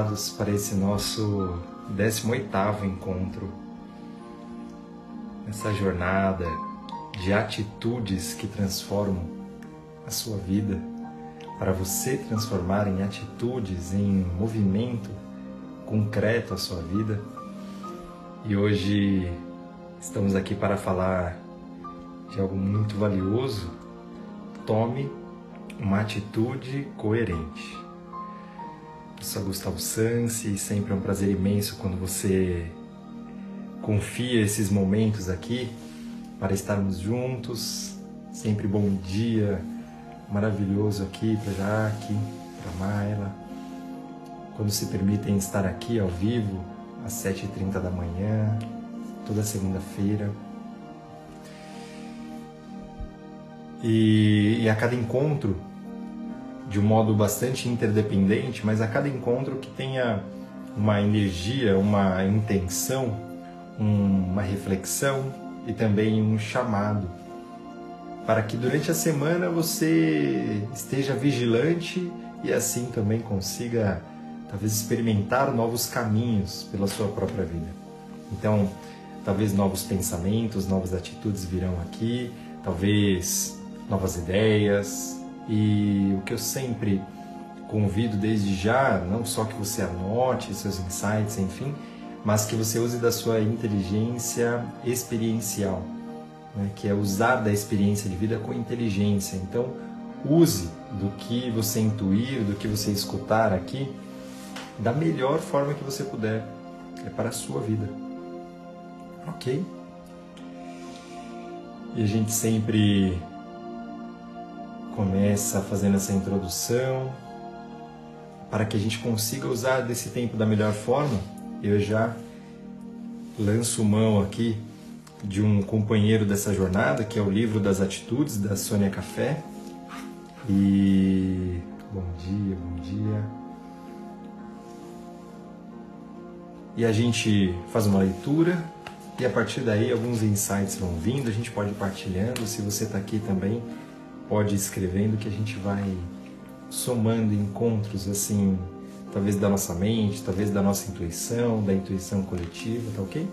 conectados para esse nosso 18º encontro, essa jornada de atitudes que transformam a sua vida, para você transformar em atitudes, em movimento concreto a sua vida. E hoje estamos aqui para falar de algo muito valioso. Tome uma atitude coerente. Sou Gustavo Sansi e sempre é um prazer imenso quando você confia esses momentos aqui para estarmos juntos. Sempre bom dia maravilhoso aqui para Jaque, para Mayla. Quando se permitem estar aqui ao vivo às 7h30 da manhã, toda segunda-feira. E, e a cada encontro de um modo bastante interdependente, mas a cada encontro que tenha uma energia, uma intenção, um, uma reflexão e também um chamado para que durante a semana você esteja vigilante e assim também consiga talvez experimentar novos caminhos pela sua própria vida. Então, talvez novos pensamentos, novas atitudes virão aqui, talvez novas ideias, e o que eu sempre convido desde já, não só que você anote seus insights, enfim, mas que você use da sua inteligência experiencial, né? que é usar da experiência de vida com inteligência. Então, use do que você intuir, do que você escutar aqui, da melhor forma que você puder. É para a sua vida. Ok? E a gente sempre começa fazendo essa introdução para que a gente consiga usar desse tempo da melhor forma. Eu já lanço mão aqui de um companheiro dessa jornada, que é o livro das atitudes da Sônia Café. E bom dia, bom dia. E a gente faz uma leitura e a partir daí alguns insights vão vindo, a gente pode ir partilhando. Se você está aqui também, pode ir escrevendo que a gente vai somando encontros assim, talvez da nossa mente, talvez da nossa intuição, da intuição coletiva, tá ok?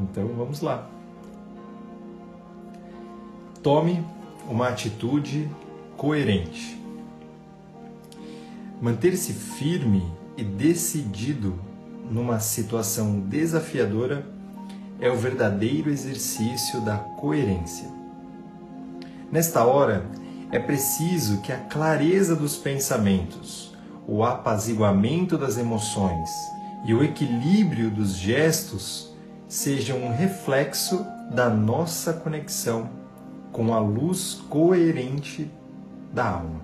Então vamos lá. Tome uma atitude coerente. Manter-se firme e decidido numa situação desafiadora é o verdadeiro exercício da coerência. Nesta hora, é preciso que a clareza dos pensamentos, o apaziguamento das emoções e o equilíbrio dos gestos sejam um reflexo da nossa conexão com a luz coerente da alma.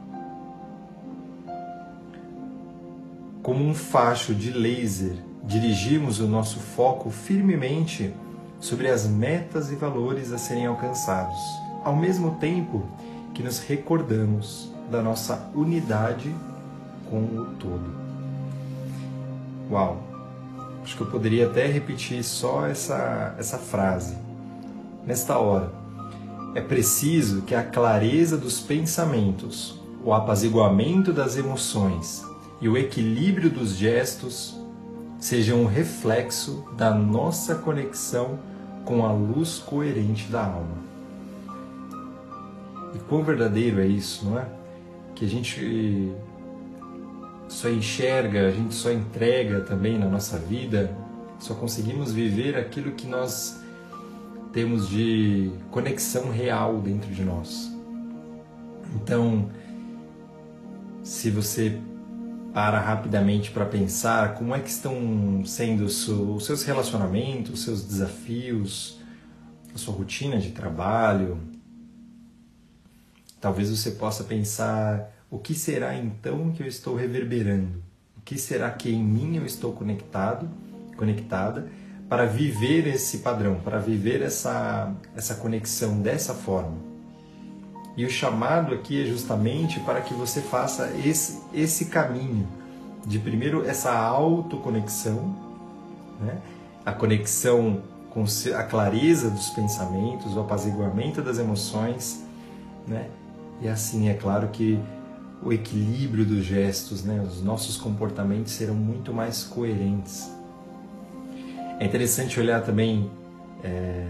Como um facho de laser, dirigimos o nosso foco firmemente sobre as metas e valores a serem alcançados ao mesmo tempo que nos recordamos da nossa unidade com o todo. Uau! Acho que eu poderia até repetir só essa, essa frase. Nesta hora, é preciso que a clareza dos pensamentos, o apaziguamento das emoções e o equilíbrio dos gestos sejam um reflexo da nossa conexão com a luz coerente da alma. E quão verdadeiro é isso, não é? Que a gente só enxerga, a gente só entrega também na nossa vida, só conseguimos viver aquilo que nós temos de conexão real dentro de nós. Então, se você para rapidamente para pensar como é que estão sendo os seus relacionamentos, os seus desafios, a sua rotina de trabalho, Talvez você possa pensar: o que será então que eu estou reverberando? O que será que em mim eu estou conectado, conectada, para viver esse padrão, para viver essa, essa conexão dessa forma? E o chamado aqui é justamente para que você faça esse, esse caminho de primeiro essa autoconexão, né? a conexão com a clareza dos pensamentos, o apaziguamento das emoções, né? E assim, é claro que o equilíbrio dos gestos, né, os nossos comportamentos serão muito mais coerentes. É interessante olhar também é,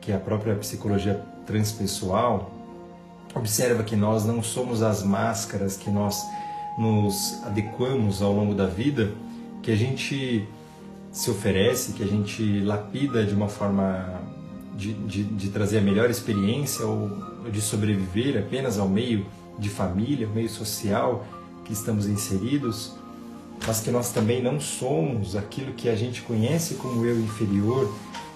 que a própria psicologia transpessoal observa que nós não somos as máscaras que nós nos adequamos ao longo da vida, que a gente se oferece, que a gente lapida de uma forma de, de, de trazer a melhor experiência ou de sobreviver apenas ao meio de família, meio social que estamos inseridos, mas que nós também não somos aquilo que a gente conhece como eu inferior,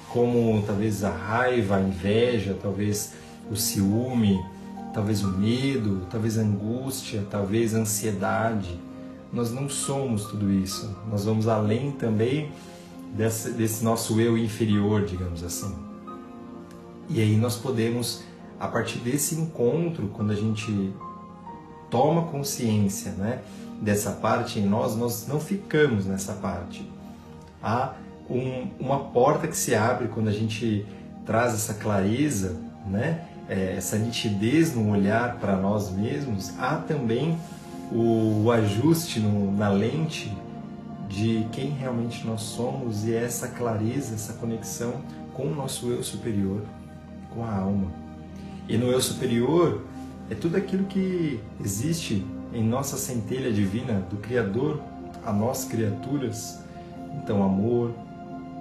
como talvez a raiva, a inveja, talvez o ciúme, talvez o medo, talvez a angústia, talvez a ansiedade. Nós não somos tudo isso. Nós vamos além também desse, desse nosso eu inferior, digamos assim. E aí nós podemos, a partir desse encontro, quando a gente toma consciência né, dessa parte em nós, nós não ficamos nessa parte. Há um, uma porta que se abre quando a gente traz essa clareza, né, é, essa nitidez no olhar para nós mesmos. Há também o, o ajuste no, na lente de quem realmente nós somos e essa clareza, essa conexão com o nosso eu superior, com a alma. E no eu superior, é tudo aquilo que existe em nossa centelha divina do Criador a nós criaturas. Então, amor,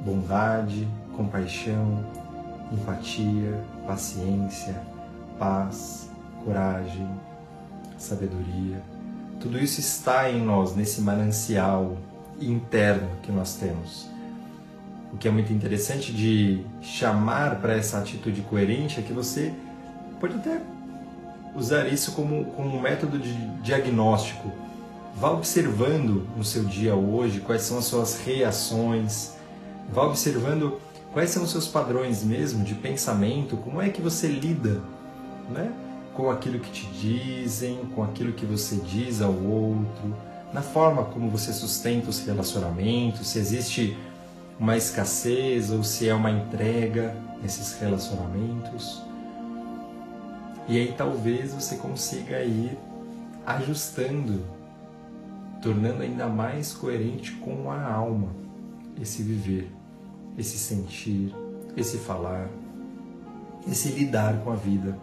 bondade, compaixão, empatia, paciência, paz, coragem, sabedoria. Tudo isso está em nós, nesse manancial interno que nós temos. O que é muito interessante de chamar para essa atitude coerente é que você pode até usar isso como, como um método de diagnóstico. Vá observando no seu dia hoje quais são as suas reações, vá observando quais são os seus padrões mesmo de pensamento, como é que você lida né, com aquilo que te dizem, com aquilo que você diz ao outro, na forma como você sustenta os relacionamentos, se existe uma escassez ou se é uma entrega nesses relacionamentos. E aí talvez você consiga ir ajustando, tornando ainda mais coerente com a alma esse viver, esse sentir, esse falar, esse lidar com a vida.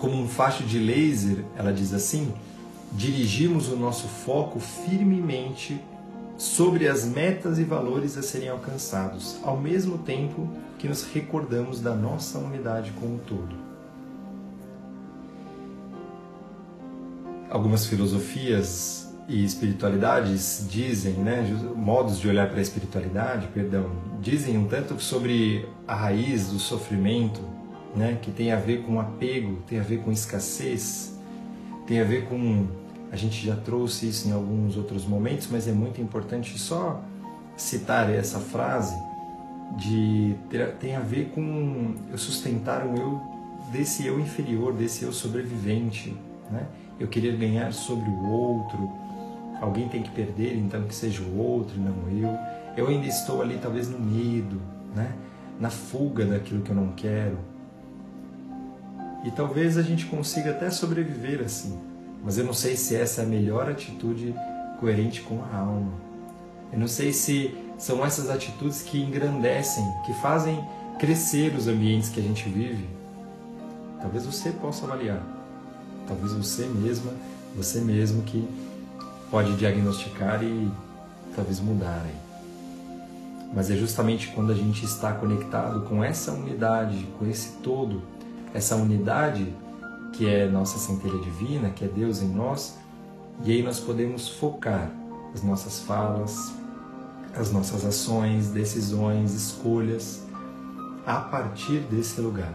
Como um facho de laser, ela diz assim: dirigimos o nosso foco firmemente sobre as metas e valores a serem alcançados, ao mesmo tempo que nos recordamos da nossa unidade com o todo. Algumas filosofias e espiritualidades dizem, né, modos de olhar para a espiritualidade, perdão, dizem um tanto sobre a raiz do sofrimento, né, que tem a ver com apego, tem a ver com escassez, tem a ver com a gente já trouxe isso em alguns outros momentos, mas é muito importante só citar essa frase de ter, tem a ver com eu sustentar um eu desse eu inferior, desse eu sobrevivente, né? Eu querer ganhar sobre o outro, alguém tem que perder, então que seja o outro, não eu. Eu ainda estou ali talvez no medo, né? Na fuga daquilo que eu não quero. E talvez a gente consiga até sobreviver assim, mas eu não sei se essa é a melhor atitude coerente com a alma. Eu não sei se são essas atitudes que engrandecem, que fazem crescer os ambientes que a gente vive. Talvez você possa avaliar. Talvez você mesma, você mesmo que pode diagnosticar e talvez mudar. Mas é justamente quando a gente está conectado com essa unidade, com esse todo, essa unidade que é nossa centelha divina, que é Deus em nós, e aí nós podemos focar as nossas falas, as nossas ações, decisões, escolhas a partir desse lugar,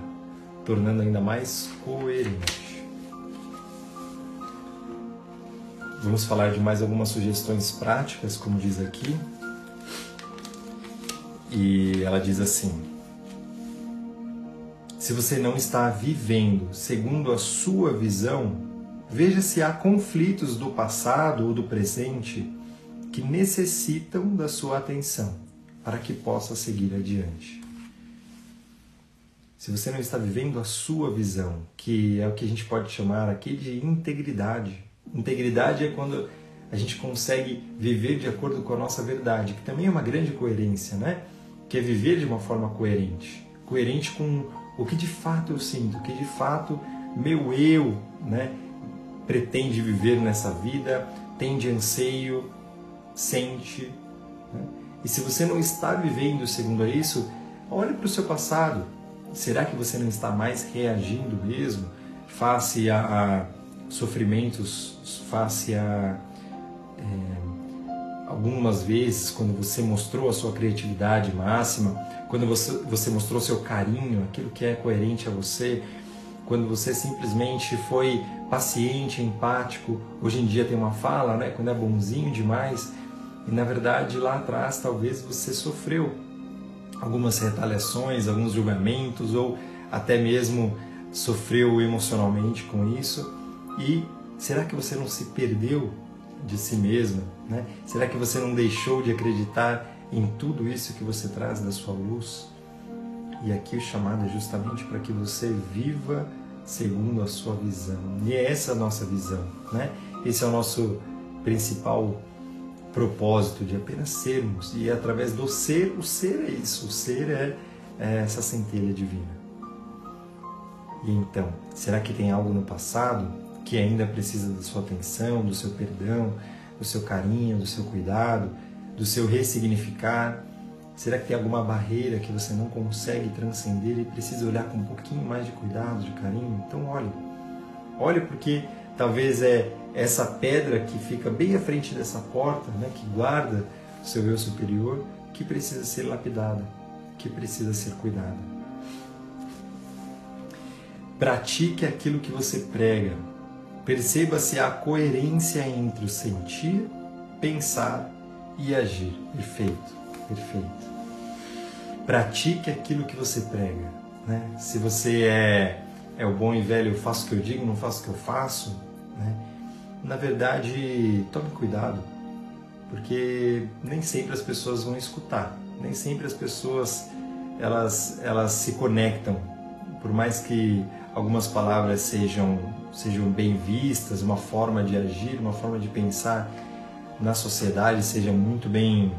tornando ainda mais coerente. Vamos falar de mais algumas sugestões práticas, como diz aqui. E ela diz assim: Se você não está vivendo segundo a sua visão, veja se há conflitos do passado ou do presente que necessitam da sua atenção para que possa seguir adiante. se você não está vivendo a sua visão, que é o que a gente pode chamar aqui de integridade. Integridade é quando a gente consegue viver de acordo com a nossa verdade, que também é uma grande coerência, né? Que é viver de uma forma coerente, coerente com o que de fato eu sinto, o que de fato meu eu, né, pretende viver nessa vida, tem de anseio, sente. Né? E se você não está vivendo segundo isso, olhe para o seu passado. Será que você não está mais reagindo mesmo face a, a sofrimentos, face a é, algumas vezes quando você mostrou a sua criatividade máxima, quando você, você mostrou seu carinho, aquilo que é coerente a você, quando você simplesmente foi paciente, empático, hoje em dia tem uma fala, né? Quando é bonzinho demais, e na verdade lá atrás talvez você sofreu algumas retaliações, alguns julgamentos ou até mesmo sofreu emocionalmente com isso. E será que você não se perdeu de si mesma? Né? Será que você não deixou de acreditar em tudo isso que você traz da sua luz? E aqui o chamado é justamente para que você viva segundo a sua visão. E é essa a nossa visão, né? Esse é o nosso principal propósito de apenas sermos. E através do ser, o ser é isso, o ser é, é essa centelha divina. E então, será que tem algo no passado que ainda precisa da sua atenção, do seu perdão, do seu carinho, do seu cuidado, do seu ressignificar? Será que tem alguma barreira que você não consegue transcender e precisa olhar com um pouquinho mais de cuidado, de carinho? Então olhe. Olhe porque talvez é essa pedra que fica bem à frente dessa porta, né, que guarda o seu eu superior, que precisa ser lapidada, que precisa ser cuidada. Pratique aquilo que você prega. Perceba se há coerência entre o sentir, pensar e agir. Perfeito, perfeito. Pratique aquilo que você prega. Né? Se você é, é o bom e velho, eu faço o que eu digo, não faço o que eu faço, né? na verdade, tome cuidado, porque nem sempre as pessoas vão escutar, nem sempre as pessoas elas, elas se conectam, por mais que algumas palavras sejam, sejam bem vistas, uma forma de agir, uma forma de pensar na sociedade seja muito bem,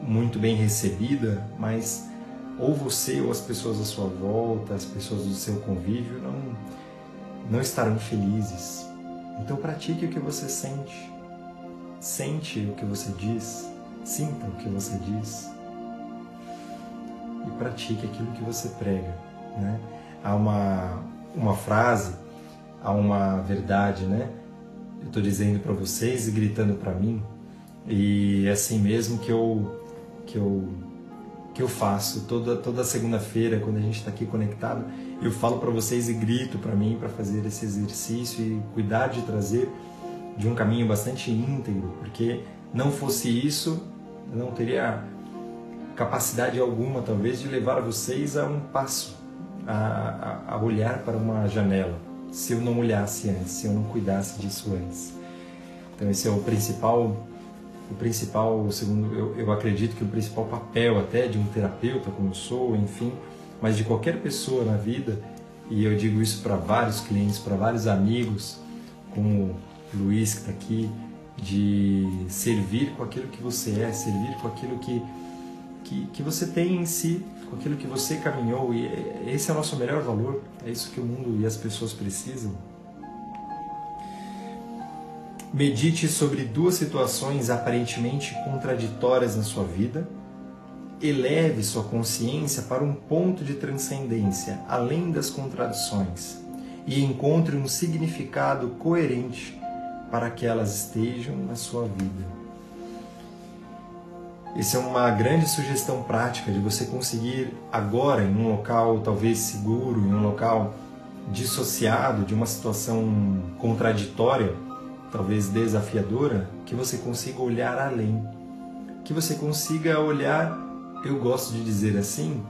muito bem recebida, mas ou você ou as pessoas à sua volta, as pessoas do seu convívio não, não estarão felizes, então pratique o que você sente. Sente o que você diz. Sinta o que você diz. E pratique aquilo que você prega. Né? Há uma, uma frase, há uma verdade, né? Eu estou dizendo para vocês e gritando para mim. E é assim mesmo que eu, que eu, que eu faço toda, toda segunda-feira, quando a gente está aqui conectado eu falo para vocês e grito para mim para fazer esse exercício e cuidar de trazer de um caminho bastante íntegro, porque não fosse isso, eu não teria capacidade alguma, talvez, de levar vocês a um passo, a, a, olhar para uma janela, se eu não olhasse antes, se eu não cuidasse disso antes. Então esse é o principal, o principal, segundo eu, eu acredito que o principal papel até de um terapeuta como eu sou, enfim, mas de qualquer pessoa na vida, e eu digo isso para vários clientes, para vários amigos, como o Luiz que está aqui, de servir com aquilo que você é, servir com aquilo que, que, que você tem em si, com aquilo que você caminhou, e esse é o nosso melhor valor, é isso que o mundo e as pessoas precisam. Medite sobre duas situações aparentemente contraditórias na sua vida eleve sua consciência para um ponto de transcendência além das contradições e encontre um significado coerente para que elas estejam na sua vida. Essa é uma grande sugestão prática de você conseguir agora em um local talvez seguro, em um local dissociado de uma situação contraditória, talvez desafiadora, que você consiga olhar além, que você consiga olhar eu gosto de dizer assim,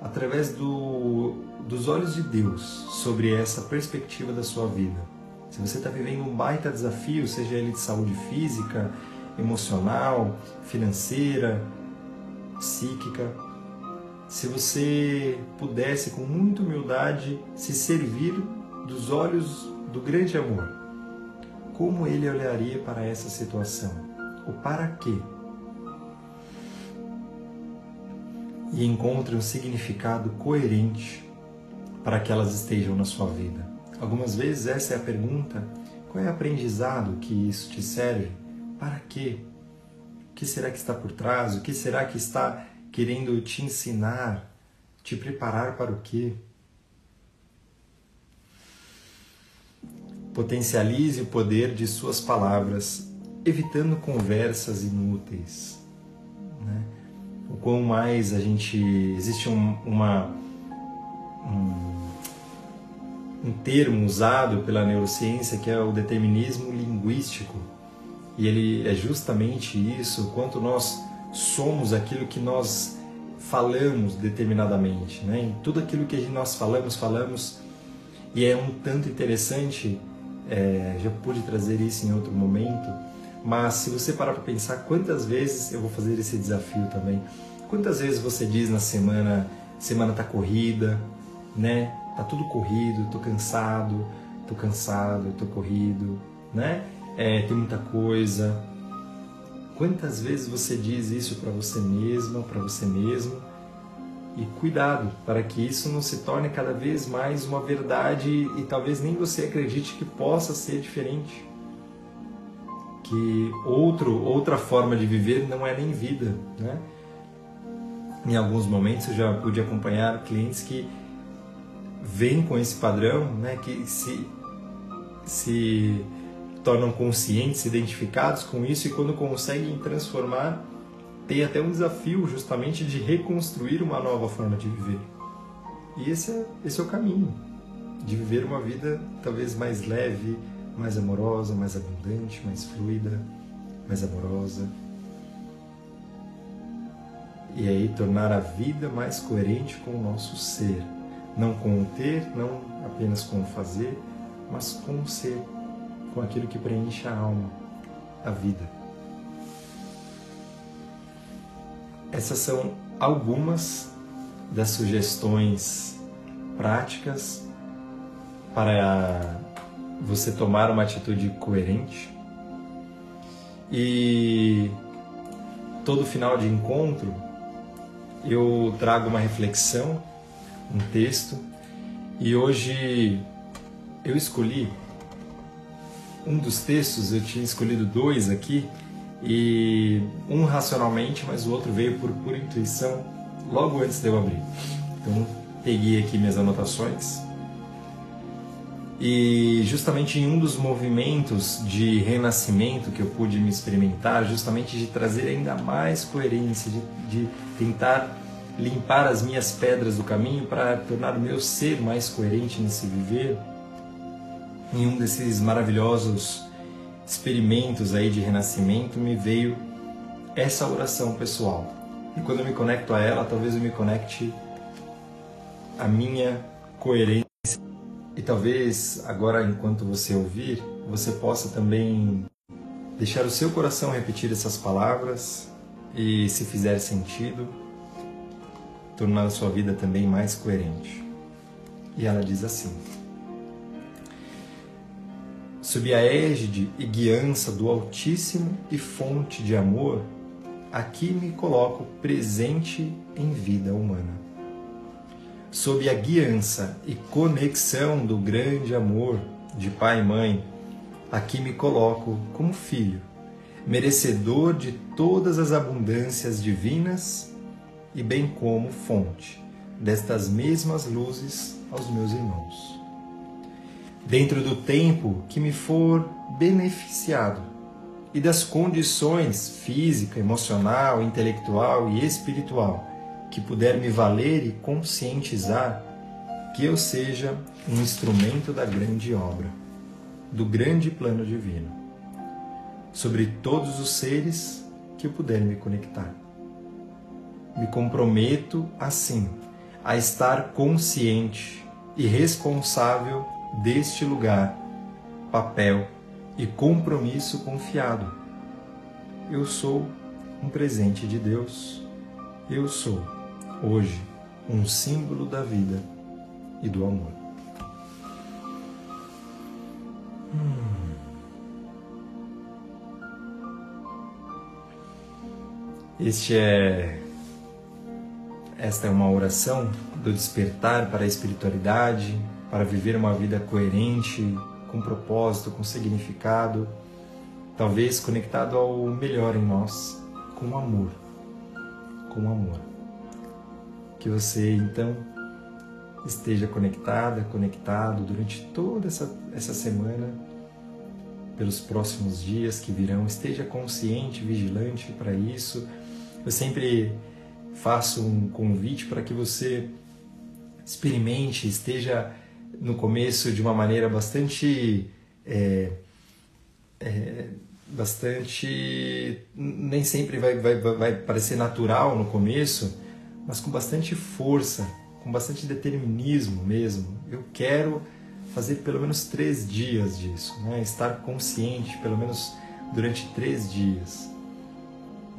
através do, dos olhos de Deus sobre essa perspectiva da sua vida. Se você está vivendo um baita desafio, seja ele de saúde física, emocional, financeira, psíquica, se você pudesse, com muita humildade, se servir dos olhos do grande amor, como ele olharia para essa situação? O para quê? E encontre um significado coerente para que elas estejam na sua vida. Algumas vezes essa é a pergunta: qual é o aprendizado que isso te serve? Para quê? O que será que está por trás? O que será que está querendo te ensinar, te preparar para o quê? Potencialize o poder de suas palavras, evitando conversas inúteis. Né? O quão mais a gente. Existe um, uma. Um, um termo usado pela neurociência que é o determinismo linguístico. E ele é justamente isso, quanto nós somos aquilo que nós falamos determinadamente, né? Em tudo aquilo que nós falamos, falamos e é um tanto interessante. É, já pude trazer isso em outro momento, mas se você parar para pensar quantas vezes eu vou fazer esse desafio também, quantas vezes você diz na semana, semana tá corrida, né? Tá tudo corrido, tô cansado, tô cansado, tô corrido, né? É, tem muita coisa, Quantas vezes você diz isso para você mesma, para você mesmo? E cuidado para que isso não se torne cada vez mais uma verdade e talvez nem você acredite que possa ser diferente. Que outro, outra forma de viver não é nem vida, né? Em alguns momentos eu já pude acompanhar clientes que vêm com esse padrão, né, que se se tornam conscientes, identificados com isso e quando conseguem transformar, tem até um desafio justamente de reconstruir uma nova forma de viver. E esse é, esse é o caminho de viver uma vida talvez mais leve, mais amorosa, mais abundante, mais fluida, mais amorosa. E aí tornar a vida mais coerente com o nosso ser, não com o ter, não apenas com o fazer, mas com o ser com aquilo que preenche a alma, a vida. Essas são algumas das sugestões práticas para você tomar uma atitude coerente. E todo final de encontro eu trago uma reflexão, um texto, e hoje eu escolhi um dos textos, eu tinha escolhido dois aqui, e um racionalmente, mas o outro veio por pura intuição logo antes de eu abrir. Então, peguei aqui minhas anotações. E justamente em um dos movimentos de renascimento que eu pude me experimentar, justamente de trazer ainda mais coerência, de, de tentar limpar as minhas pedras do caminho para tornar o meu ser mais coerente nesse viver, em um desses maravilhosos experimentos aí de renascimento, me veio essa oração pessoal. E quando eu me conecto a ela, talvez eu me conecte à minha coerência. E talvez agora, enquanto você ouvir, você possa também deixar o seu coração repetir essas palavras e, se fizer sentido, tornar a sua vida também mais coerente. E ela diz assim: sob a égide e guiança do Altíssimo e fonte de amor, aqui me coloco presente em vida humana. Sob a guiança e conexão do grande amor de pai e mãe, aqui me coloco como filho, merecedor de todas as abundâncias divinas e bem como fonte destas mesmas luzes aos meus irmãos dentro do tempo que me for beneficiado e das condições física, emocional, intelectual e espiritual que puder me valer e conscientizar que eu seja um instrumento da grande obra, do grande plano divino, sobre todos os seres que eu puder me conectar. Me comprometo, assim, a estar consciente e responsável deste lugar, papel e compromisso confiado. Eu sou um presente de Deus. Eu sou, hoje, um símbolo da vida e do amor. Hum. Este é esta é uma oração do despertar para a espiritualidade, para viver uma vida coerente, com propósito, com significado, talvez conectado ao melhor em nós, com amor. Com amor. Que você então esteja conectada, conectado durante toda essa, essa semana, pelos próximos dias que virão, esteja consciente, vigilante para isso. Eu sempre faço um convite para que você experimente, esteja no começo de uma maneira bastante. É, é, bastante. nem sempre vai, vai, vai parecer natural no começo, mas com bastante força, com bastante determinismo mesmo. Eu quero fazer pelo menos três dias disso, né? estar consciente pelo menos durante três dias.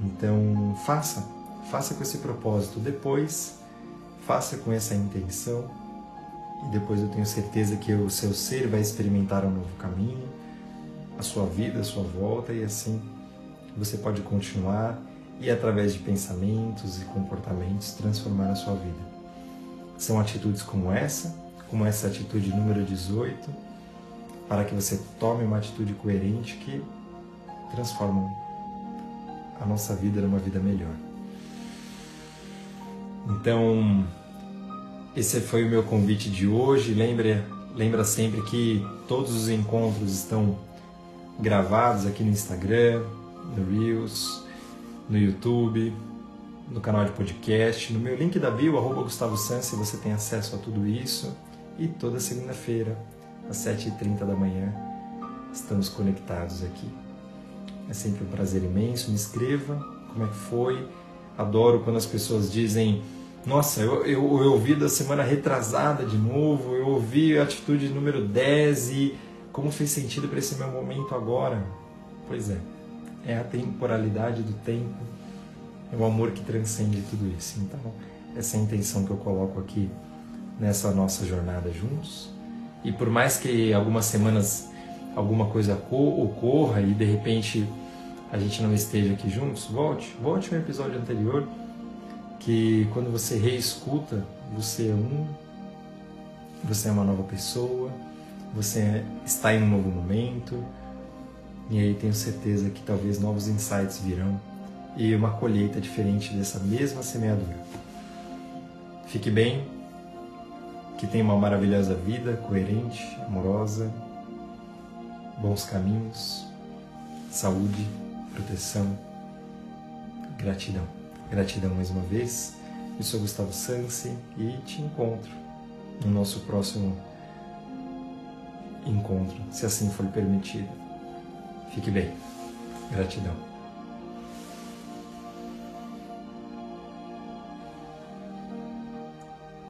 Então, faça Faça com esse propósito. Depois, faça com essa intenção. E depois eu tenho certeza que o seu ser vai experimentar um novo caminho, a sua vida, a sua volta, e assim você pode continuar e, através de pensamentos e comportamentos, transformar a sua vida. São atitudes como essa, como essa atitude número 18, para que você tome uma atitude coerente que transforma a nossa vida numa vida melhor. Então, esse foi o meu convite de hoje. Lembra, lembra sempre que todos os encontros estão gravados aqui no Instagram, no Reels, no YouTube, no canal de podcast, no meu link da bio, arroba Gustavo Sansi, você tem acesso a tudo isso. E toda segunda-feira, às 7h30 da manhã, estamos conectados aqui. É sempre um prazer imenso. Me escreva como é que foi. Adoro quando as pessoas dizem nossa, eu, eu, eu ouvi da semana retrasada de novo, eu ouvi a atitude número 10 e como fez sentido para esse meu momento agora? Pois é, é a temporalidade do tempo, é o amor que transcende tudo isso. Então, essa é a intenção que eu coloco aqui nessa nossa jornada juntos. E por mais que algumas semanas alguma coisa ocorra e de repente a gente não esteja aqui juntos, volte, volte ao episódio anterior que quando você reescuta, você é um, você é uma nova pessoa, você está em um novo momento, e aí tenho certeza que talvez novos insights virão e uma colheita diferente dessa mesma semeadura. Fique bem, que tenha uma maravilhosa vida, coerente, amorosa, bons caminhos, saúde, proteção, gratidão. Gratidão mais uma vez. Eu sou Gustavo Sansi e te encontro no nosso próximo encontro, se assim for permitido. Fique bem. Gratidão.